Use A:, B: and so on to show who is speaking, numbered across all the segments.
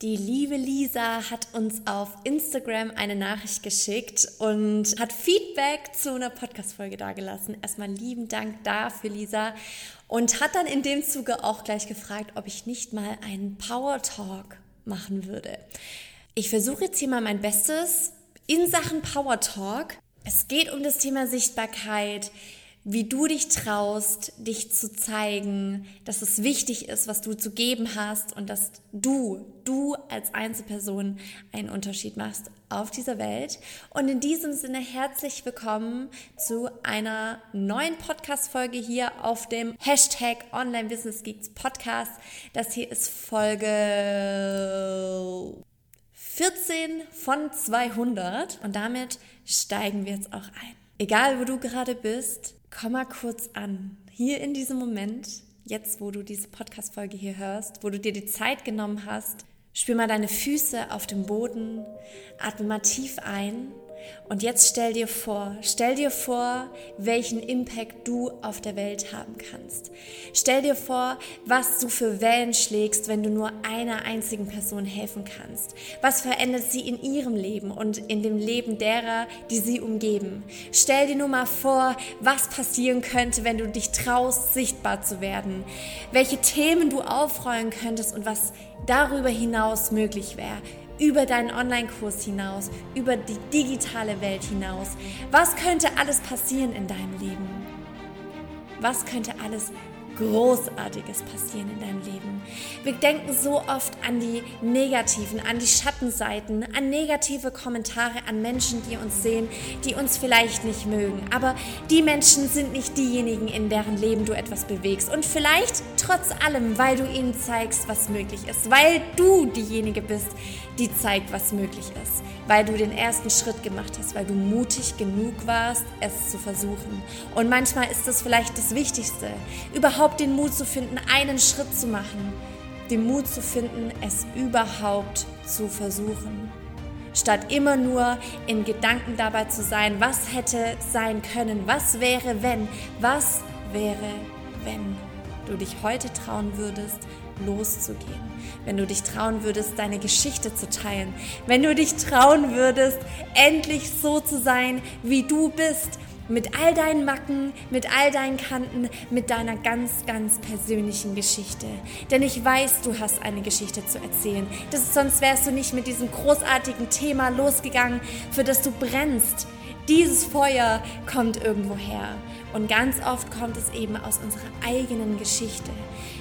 A: Die liebe Lisa hat uns auf Instagram eine Nachricht geschickt und hat Feedback zu einer Podcast-Folge dagelassen. Erstmal lieben Dank dafür, Lisa. Und hat dann in dem Zuge auch gleich gefragt, ob ich nicht mal einen Power Talk machen würde. Ich versuche jetzt hier mal mein Bestes in Sachen Power Talk. Es geht um das Thema Sichtbarkeit, wie du dich traust, dich zu zeigen, dass es wichtig ist, was du zu geben hast und dass du, du als Einzelperson einen Unterschied machst auf dieser Welt. Und in diesem Sinne herzlich willkommen zu einer neuen Podcast-Folge hier auf dem Hashtag Online Business Geeks Podcast. Das hier ist Folge 14 von 200 und damit steigen wir jetzt auch ein. Egal, wo du gerade bist, komm mal kurz an. Hier in diesem Moment, jetzt wo du diese Podcast-Folge hier hörst, wo du dir die Zeit genommen hast, spür mal deine Füße auf dem Boden, atme mal tief ein und jetzt stell dir vor, stell dir vor, welchen Impact du auf der Welt haben kannst. Stell dir vor, was du für Wellen schlägst, wenn du nur einer einzigen Person helfen kannst. Was verändert sie in ihrem Leben und in dem Leben derer, die sie umgeben. Stell dir nur mal vor, was passieren könnte, wenn du dich traust, sichtbar zu werden. Welche Themen du aufrollen könntest und was darüber hinaus möglich wäre über deinen Online-Kurs hinaus, über die digitale Welt hinaus. Was könnte alles passieren in deinem Leben? Was könnte alles Großartiges passieren in deinem Leben. Wir denken so oft an die negativen, an die Schattenseiten, an negative Kommentare, an Menschen, die uns sehen, die uns vielleicht nicht mögen. Aber die Menschen sind nicht diejenigen, in deren Leben du etwas bewegst. Und vielleicht trotz allem, weil du ihnen zeigst, was möglich ist, weil du diejenige bist, die zeigt, was möglich ist, weil du den ersten Schritt gemacht hast, weil du mutig genug warst, es zu versuchen. Und manchmal ist das vielleicht das Wichtigste, überhaupt den Mut zu finden, einen Schritt zu machen, den Mut zu finden, es überhaupt zu versuchen. Statt immer nur in Gedanken dabei zu sein, was hätte sein können, was wäre wenn, was wäre wenn du dich heute trauen würdest, loszugehen, wenn du dich trauen würdest, deine Geschichte zu teilen, wenn du dich trauen würdest, endlich so zu sein, wie du bist, mit all deinen Macken, mit all deinen Kanten, mit deiner ganz, ganz persönlichen Geschichte. Denn ich weiß, du hast eine Geschichte zu erzählen. Das, sonst wärst du nicht mit diesem großartigen Thema losgegangen, für das du brennst. Dieses Feuer kommt irgendwo her. Und ganz oft kommt es eben aus unserer eigenen Geschichte,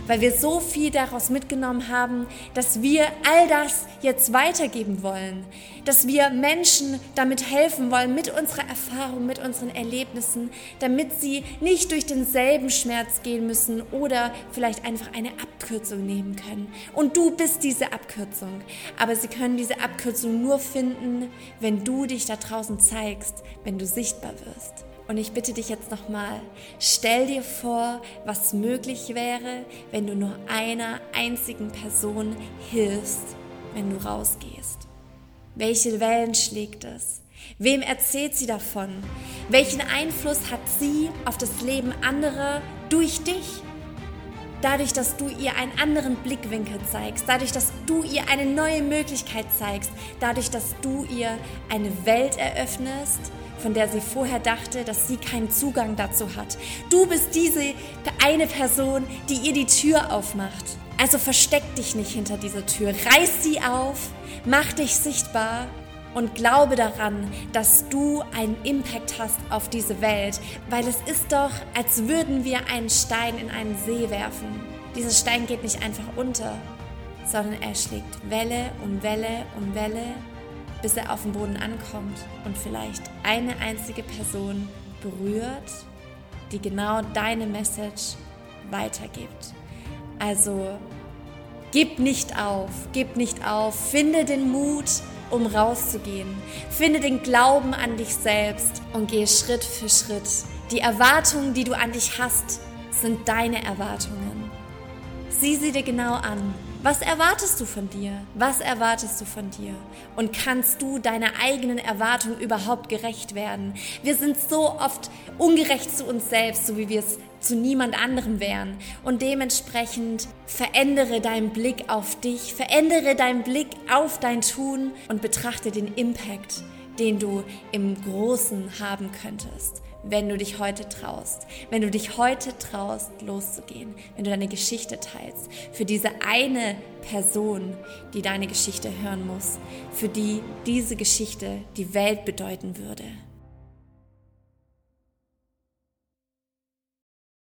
A: weil wir so viel daraus mitgenommen haben, dass wir all das jetzt weitergeben wollen, dass wir Menschen damit helfen wollen, mit unserer Erfahrung, mit unseren Erlebnissen, damit sie nicht durch denselben Schmerz gehen müssen oder vielleicht einfach eine Abkürzung nehmen können. Und du bist diese Abkürzung, aber sie können diese Abkürzung nur finden, wenn du dich da draußen zeigst, wenn du sichtbar wirst. Und ich bitte dich jetzt nochmal, stell dir vor, was möglich wäre, wenn du nur einer einzigen Person hilfst, wenn du rausgehst. Welche Wellen schlägt es? Wem erzählt sie davon? Welchen Einfluss hat sie auf das Leben anderer durch dich? Dadurch, dass du ihr einen anderen Blickwinkel zeigst, dadurch, dass du ihr eine neue Möglichkeit zeigst, dadurch, dass du ihr eine Welt eröffnest, von der sie vorher dachte, dass sie keinen Zugang dazu hat. Du bist diese eine Person, die ihr die Tür aufmacht. Also versteck dich nicht hinter dieser Tür. Reiß sie auf, mach dich sichtbar und glaube daran, dass du einen Impact hast auf diese Welt, weil es ist doch, als würden wir einen Stein in einen See werfen. Dieser Stein geht nicht einfach unter, sondern er schlägt Welle um Welle um Welle bis er auf dem Boden ankommt und vielleicht eine einzige Person berührt, die genau deine Message weitergibt. Also gib nicht auf, gib nicht auf, finde den Mut, um rauszugehen. Finde den Glauben an dich selbst und gehe Schritt für Schritt. Die Erwartungen, die du an dich hast, sind deine Erwartungen. Sieh sie dir genau an was erwartest du von dir? Was erwartest du von dir? Und kannst du deiner eigenen Erwartung überhaupt gerecht werden? Wir sind so oft ungerecht zu uns selbst, so wie wir es zu niemand anderem wären. Und dementsprechend verändere deinen Blick auf dich, verändere deinen Blick auf dein Tun und betrachte den Impact, den du im Großen haben könntest wenn du dich heute traust, wenn du dich heute traust, loszugehen, wenn du deine Geschichte teilst, für diese eine Person, die deine Geschichte hören muss, für die diese Geschichte die Welt bedeuten würde.